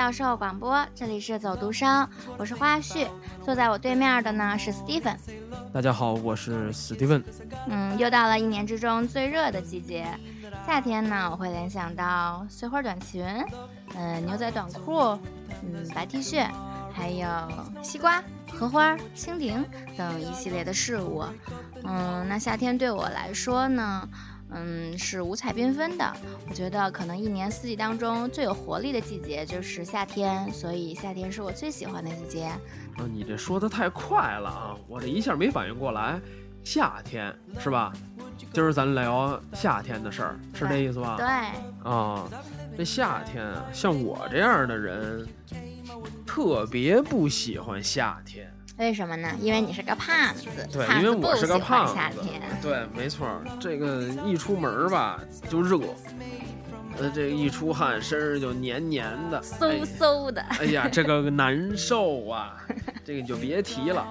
教授广播，这里是走读生，我是花絮，坐在我对面的呢是 Stephen。大家好，我是 Steven。嗯，又到了一年之中最热的季节，夏天呢，我会联想到碎花短裙，嗯、牛仔短裤，嗯，白 T 恤，还有西瓜、荷花、蜻蜓等一系列的事物。嗯，那夏天对我来说呢，嗯，是五彩缤纷的。我觉得可能一年四季当中最有活力的季节就是夏天，所以夏天是我最喜欢的季节。啊，你这说的太快了啊，我这一下没反应过来。夏天是吧？今儿咱聊夏天的事儿，是这意思吧？对，啊，这夏天啊，像我这样的人，特别不喜欢夏天。为什么呢？因为你是个胖子，对，因为我是个胖子夏天。。对，没错儿，这个一出门儿吧就热，呃，这一出汗身上就黏黏的，哎嗖嗖的，哎呀，这个难受啊，这个你就别提了。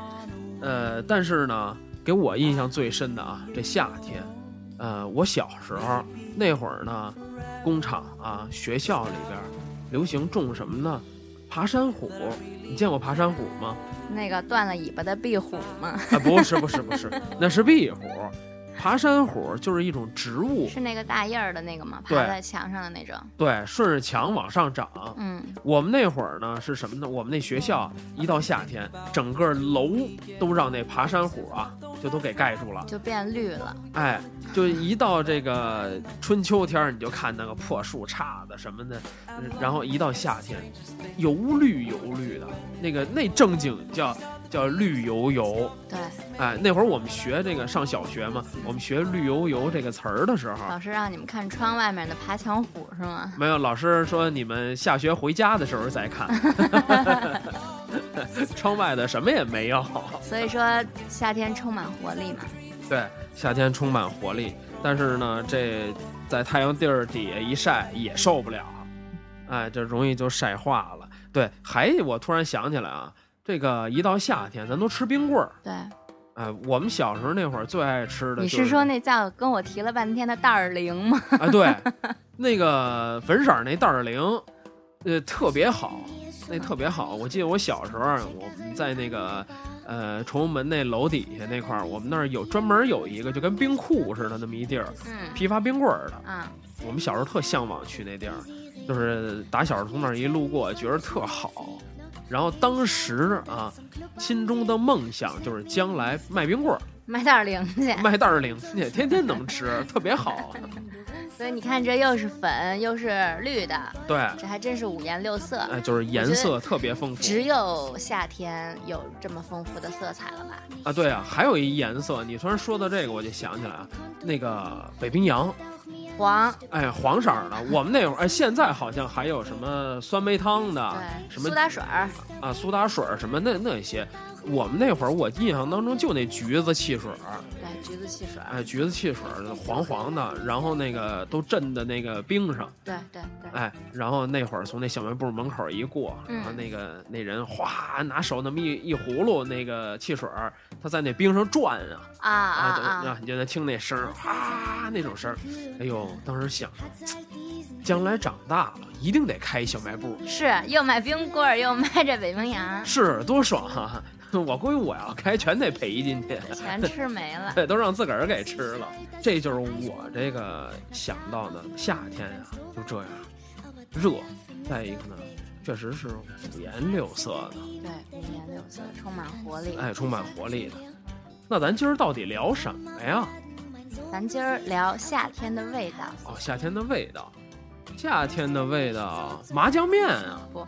呃，但是呢，给我印象最深的啊，这夏天，呃，我小时候那会儿呢，工厂啊，学校里边流行种什么呢？爬山虎。你见过爬山虎吗？那个断了尾巴的壁虎吗？啊，不是，不是，不是，那是壁虎。爬山虎就是一种植物，是那个大叶儿的那个吗？对爬在墙上的那种。对，顺着墙往上长。嗯，我们那会儿呢是什么呢？我们那学校一到夏天，整个楼都让那爬山虎啊，就都给盖住了。就变绿了。哎，就一到这个春秋天儿，你就看那个破树杈子什么的，呃然后一到夏天，油绿油绿的，那个那正经叫叫绿油油。对，哎，那会儿我们学这个上小学嘛，我们学绿油油这个词儿的时候，老师让你们看窗外面的爬墙虎是吗？没有老师说你们下学回家的时候再看，窗外的什么也没有。所以说夏天充满活力嘛。对，夏天充满活力，但是呢，这在太阳地儿底下一晒也受不了，哎，这容易就晒化了。对，还我突然想起来啊，这个一到夏天，咱都吃冰棍儿。对，哎，我们小时候那会儿最爱吃的、就是你说那叫跟我提了半天的袋儿零吗？哎，对，那个粉色那袋儿零，呃，特别好，那特别好。我记得我小时候，我们在那个呃崇文门那楼底下那块儿，我们那儿有专门有一个就跟冰库似的那么一地儿，嗯批发冰棍儿的。啊，我们小时候特向往去那地儿，就是打小从那儿一路过，觉得特好。然后当时啊，心中的梦想就是将来卖冰棍儿、卖袋儿零去。卖袋儿零去，天天能吃，特别好。所以你看，这又是粉又是绿的，对，这还真是五颜六色。哎，就是颜色特别丰富。只有夏天有这么丰富的色彩了吧？啊，对啊，还有一颜色，你突然说到这个，我就想起来啊，那个北冰洋，黄，哎，黄色儿的。我们那会儿，哎，现在好像还有什么酸梅汤的，对，什么苏打水儿，啊，苏打水儿什么那那些。我们那会儿，我印象当中就那橘子汽水儿，对，橘子汽水儿，哎，橘子汽水儿黄黄的，然后那个都镇在那个冰上，对对对，哎，然后那会儿从那小卖部门口一过，嗯。然后那个那人哗拿手那么一一葫芦那个汽水儿，他在那冰上转啊。啊啊啊，你就能听那声儿，哗那种声儿，哎呦，当时想，将来长大了一定得开一小卖部，是又卖冰棍儿，又卖这北冰洋，是多爽啊！我估计我要开全得赔进去，全吃没了。对，都让自个儿给吃了。这就是我这个想到的夏天呀、就这样热，再一个呢，确实是五颜六色的，对，五颜六色，充满活力。哎，充满活力的。那咱今儿到底聊什么呀？咱今儿聊夏天的味道。哦，夏天的味道。夏天的味道，麻酱面啊！不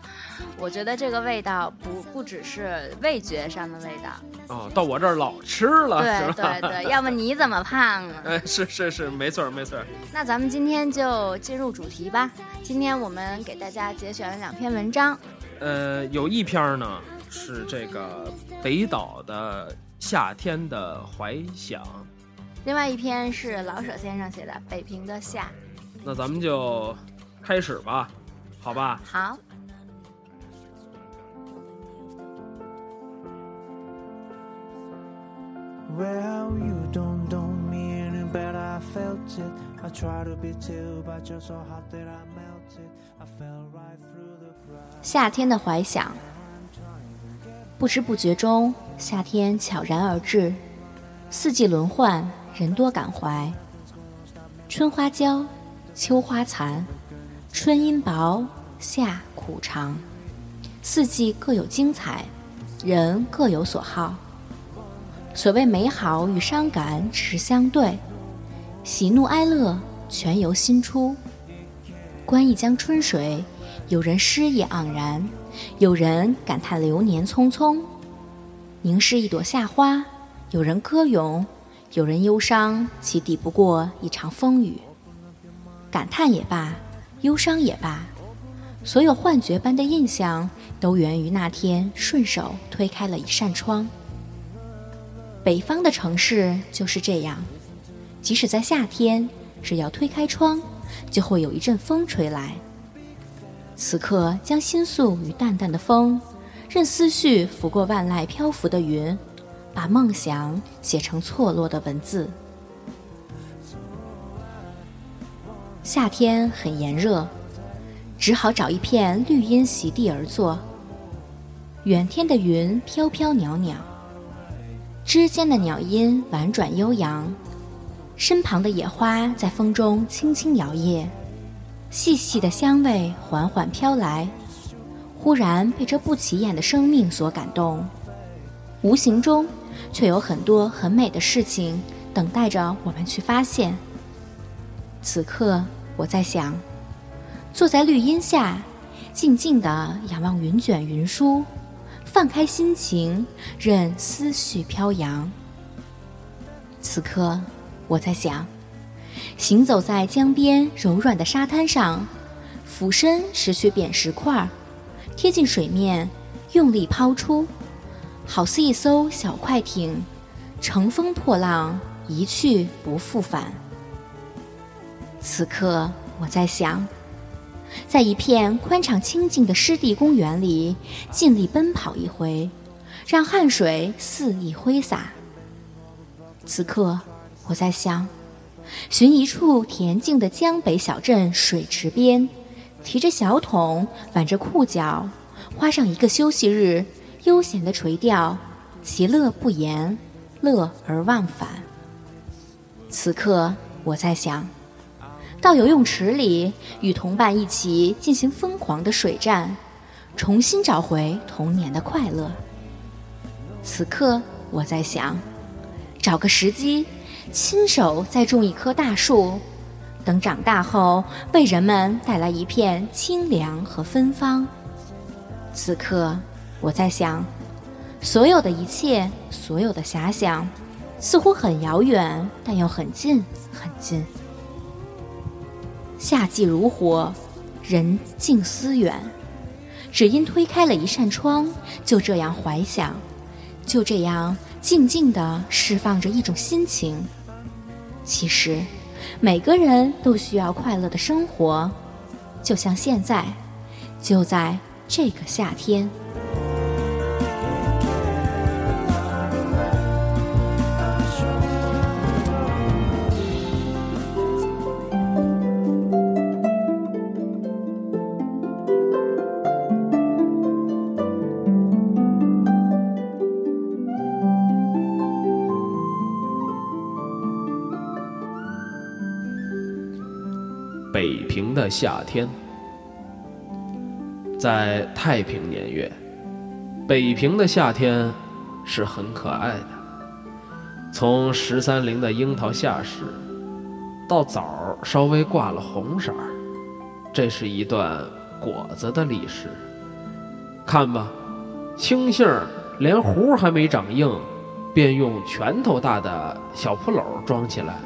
我觉得这个味道不不只是味觉上的味道。哦，到我这儿老吃了，对对对，要不你怎么胖啊？哎，是是是，没错没错。那咱们今天就进入主题吧。今天我们给大家节选了两篇文章。呃，有一篇呢是这个北岛的夏天的怀想，另外一篇是老舍先生写的《北平的夏》。那咱们就开始吧，好吧？好。夏天的怀想，不知不觉中，夏天悄然而至，四季轮换，人多感怀。春花娇，秋花残，春阴薄，夏苦长。四季各有精彩，人各有所好。所谓美好与伤感只是相对，喜怒哀乐全由心出。观一江春水，有人诗意盎然，有人感叹流年匆匆；凝视一朵夏花，有人歌咏。有人忧伤，其抵不过一场风雨。感叹也罢，忧伤也罢，所有幻觉般的印象，都源于那天顺手推开了一扇窗。北方的城市就是这样，即使在夏天，只要推开窗，就会有一阵风吹来。此刻，将心诉与淡淡的风，任思绪拂过万籁漂浮的云。把梦想写成错落的文字。夏天很炎热，只好找一片绿荫席地而坐。远天的云飘飘袅袅，枝间的鸟音婉转悠扬，身旁的野花在风中轻轻摇曳，细细的香味缓缓飘来。忽然被这不起眼的生命所感动，无形中。却有很多很美的事情等待着我们去发现。此刻，我在想，坐在绿荫下，静静的仰望云卷云舒，放开心情，任思绪飘扬。此刻，我在想，行走在江边柔软的沙滩上，俯身拾取扁石块，贴近水面，用力抛出。好似一艘小快艇，乘风破浪，一去不复返。此刻，我在想，在一片宽敞清静的湿地公园里，尽力奔跑一回，让汗水肆意挥洒。此刻，我在想，寻一处恬静的江北小镇水池边，提着小桶，挽着裤脚，花上一个休息日。悠闲的垂钓，其乐不言，乐而忘返。此刻我在想，到游泳池里与同伴一起进行疯狂的水战，重新找回童年的快乐。此刻我在想，找个时机，亲手再种一棵大树，等长大后为人们带来一片清凉和芬芳。此刻。我在想，所有的一切，所有的遐想，似乎很遥远，但又很近，很近。夏季如火，人静思远，只因推开了一扇窗，就这样怀想，就这样静静地释放着一种心情。其实，每个人都需要快乐的生活，就像现在，就在这个夏天。夏天，在太平年月，北平的夏天是很可爱的。从十三陵的樱桃下市，到枣稍微挂了红色儿，这是一段果子的历史。看吧，青杏连核还没长硬，便用拳头大的小扑篓装起来，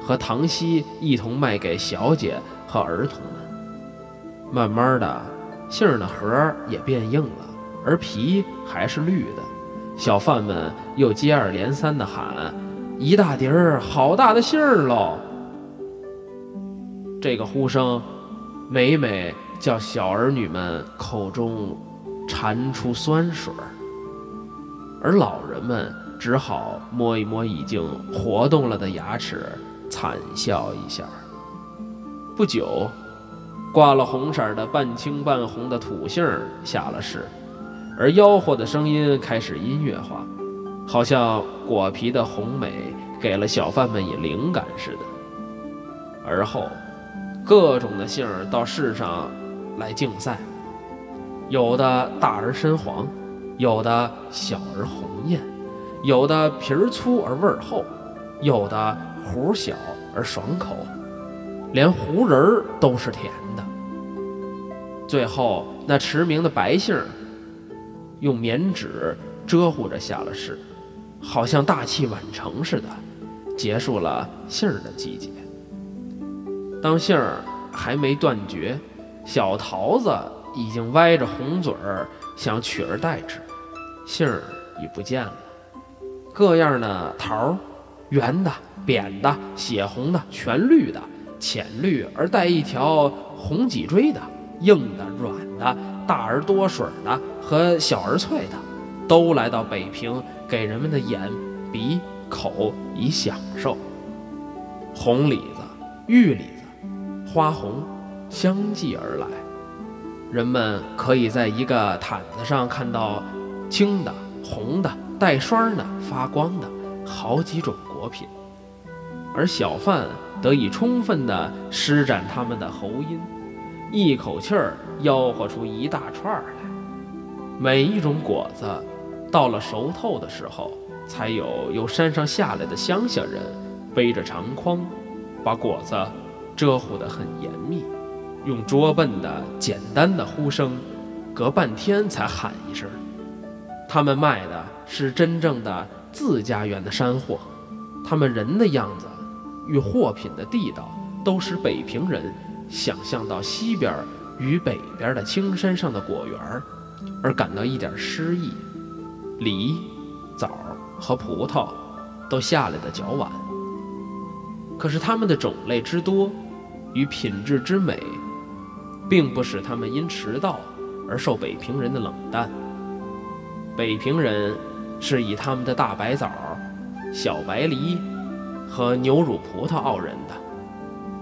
和糖稀一同卖给小姐和儿童们。慢慢的，杏儿的核也变硬了，而皮还是绿的。小贩们又接二连三地喊：“一大碟儿好大的杏儿喽！”这个呼声，每每叫小儿女们口中馋出酸水儿，而老人们只好摸一摸已经活动了的牙齿，惨笑一下。不久，挂了红色的半青半红的土杏下了市。而吆喝的声音开始音乐化，好像果皮的红美给了小贩们以灵感似的。而后，各种的杏到市上来竞赛，有的大而深黄，有的小而红艳，有的皮儿粗而味儿厚，有的核小而爽口，连胡仁儿都是甜的。最后，那驰名的白杏儿。用棉纸遮护着下了市，好像大器晚成似的，结束了杏儿的季节。当杏儿还没断绝，小桃子已经歪着红嘴儿想取而代之，杏儿已不见了。各样的桃儿，圆的、扁的、血红的、全绿的、浅绿而带一条红脊椎的、硬的、软的。大而多水的和小而脆的，都来到北平，给人们的眼、鼻、口以享受。红李子、玉李子、花红相继而来，人们可以在一个毯子上看到青的、红的、带霜的、发光的好几种果品，而小贩得以充分地施展他们的喉音。一口气儿吆喝出一大串儿来，每一种果子到了熟透的时候，才有由山上下来的乡下人背着长筐，把果子遮护得很严密，用拙笨的简单的呼声，隔半天才喊一声。他们卖的是真正的自家园的山货，他们人的样子与货品的地道，都使北平人。想象到西边与北边的青山上的果园而感到一点诗意。梨、枣和葡萄都下来的较晚，可是它们的种类之多与品质之美，并不使它们因迟到而受北平人的冷淡。北平人是以他们的大白枣、小白梨和牛乳葡萄傲人的，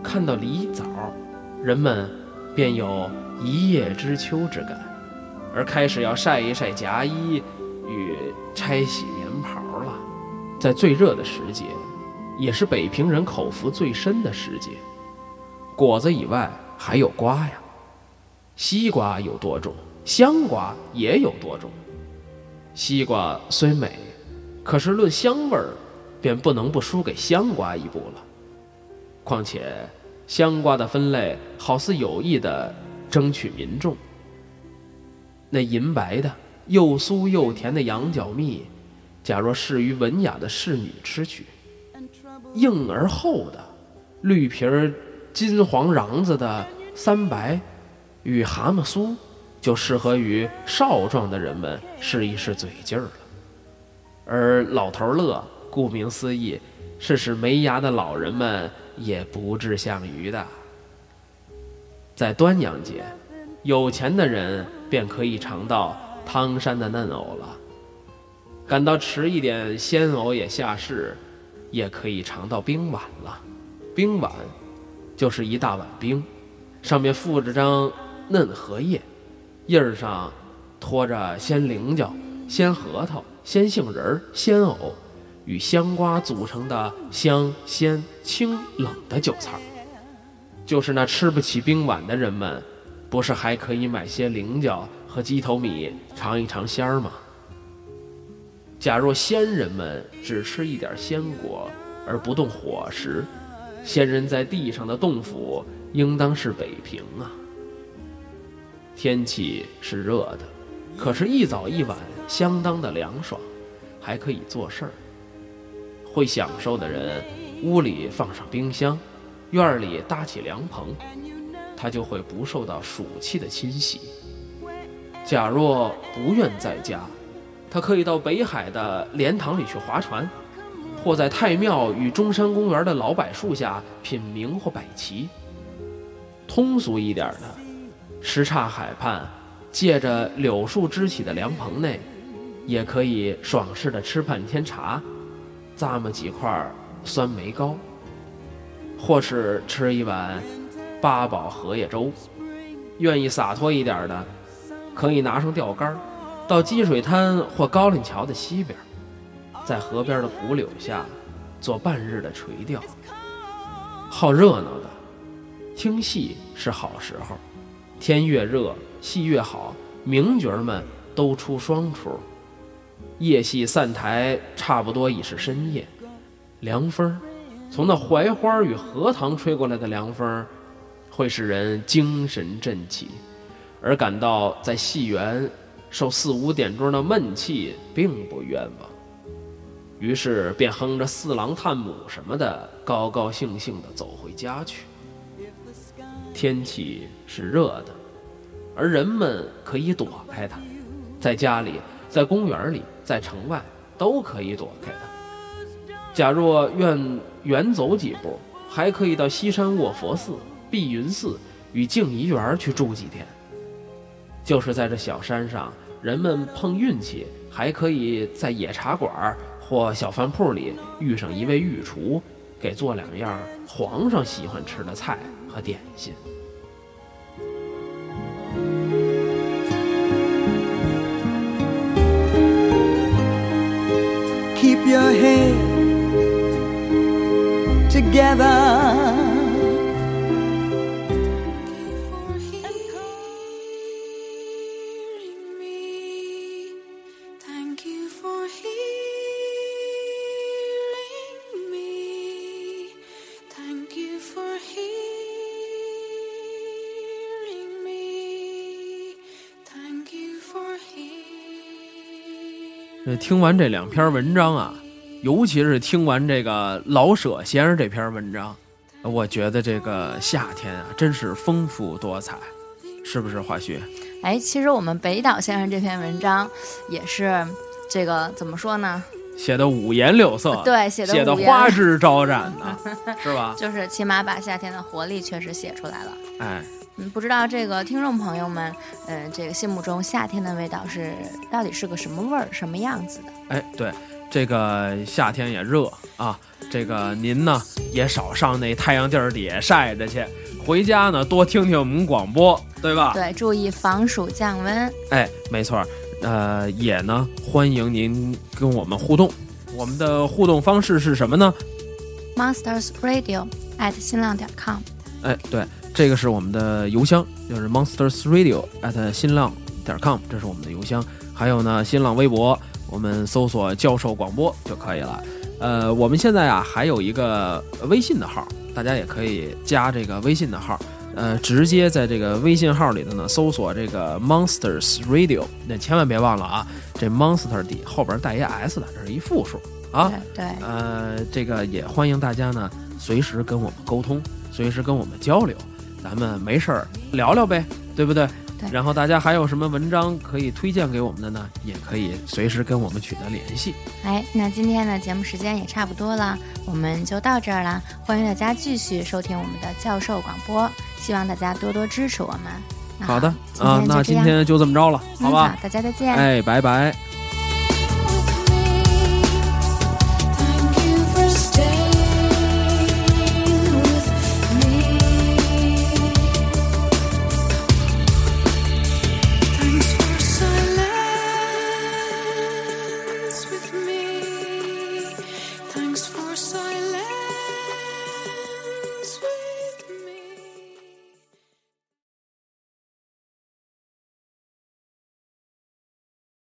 看到梨枣。人们便有一叶知秋之感，而开始要晒一晒夹衣与拆洗棉袍了。在最热的时节，也是北平人口福最深的时节，果子以外还有瓜呀。西瓜有多种，香瓜也有多种。西瓜虽美，可是论香味儿，便不能不输给香瓜一步了。况且。香瓜的分类好似有意的争取民众。那银白的、又酥又甜的羊角蜜，假若适于文雅的侍女吃去；硬而厚的、绿皮儿、金黄瓤子的三白与蛤蟆酥，就适合于少壮的人们试一试嘴劲儿了。而老头乐，顾名思义，是使没牙的老人们。也不至像鱼的。在端阳节，有钱的人便可以尝到汤山的嫩藕了；感到迟一点，鲜藕也下市，也可以尝到冰碗了。冰碗就是一大碗冰，上面附着张嫩荷叶，叶儿上托着鲜菱角、鲜核桃、鲜杏仁儿、鲜藕。与香瓜组成的香鲜清冷的酒菜就是那吃不起冰碗的人们，不是还可以买些菱角和鸡头米尝一尝鲜儿吗？假若仙人们只吃一点鲜果而不动火食，仙人在地上的洞府应当是北平啊。天气是热的，可是，一早一晚相当的凉爽，还可以做事儿。会享受的人，屋里放上冰箱，院儿里搭起凉棚，他就会不受到暑气的侵袭。假若不愿在家，他可以到北海的莲塘里去划船，或在太庙与中山公园的老柏树下品茗或摆棋。通俗一点的，什刹海畔，借着柳树支起的凉棚内，也可以爽适的吃半天茶，咂么几块酸梅糕，或是吃一碗八宝荷叶粥。愿意洒脱一点的。可以拿上钓竿，到积水滩或高岭桥的西边，在河边的古柳下做半日的垂钓。好热闹的，听戏是好时候，天越热，戏越好，名角们都出双出。夜戏散台，差不多已是深夜。凉风，从那槐花与荷塘吹过来的凉风，会使人精神振起。而感到在戏园受四五点钟的闷气并不冤枉，于是便哼着四郎探母什么的，高高兴兴地走回家去。天气是热的，而人们可以躲开它，在家里、在公园里、在城外都可以躲开的。假若愿远走几步，还可以到西山卧佛寺、碧云寺与静怡园去住几天。就是在这小山上，人们碰运气，还可以在野茶馆或小饭铺里遇上一位御厨，给做两样皇上喜欢吃的菜和点心。Together. 听完这两篇文章啊，尤其是听完这个老舍先生这篇文章，我觉得这个夏天啊，真是丰富多彩，是不是？华胥？哎，其实我们北岛先生这篇文章也是这个怎么说呢？写的五颜六色，对，写的写的花枝招展的，是吧？就是起码把夏天的活力确实写出来了。哎，嗯，不知道这个听众朋友们，嗯，这个心目中夏天的味道是到底是个什么味儿、什么样子的？哎，对，这个夏天也热啊，这个您呢也少上那太阳地儿底下晒着去，回家呢多听听我们广播，对吧？对，注意防暑降温。哎，没错。呃，也呢，欢迎您跟我们互动。我们的互动方式是什么呢？Monsters Radio at 新浪点 com。哎，对，这个是我们的邮箱，就是 Monsters Radio at 新浪点 com，这是我们的邮箱。还有呢，新浪微博，我们搜索“教授广播”就可以了。呃，我们现在啊，还有一个微信的号，大家也可以加这个微信的号。呃，直接在这个微信号里头呢，搜索这个 Monsters Radio，那千万别忘了啊，这 Monster 底后边带一 S 的，这是一复数啊。对。呃，这个也欢迎大家呢，随时跟我们沟通，随时跟我们交流，咱们没事儿聊聊呗，对不对？对。然后大家还有什么文章可以推荐给我们的呢？也可以随时跟我们取得联系。哎，那今天的节目时间也差不多了，我们就到这儿了。欢迎大家继续收听我们的教授广播。希望大家多多支持我们。好的啊，那今天就这么着了，好吧？大家再见。哎，拜拜。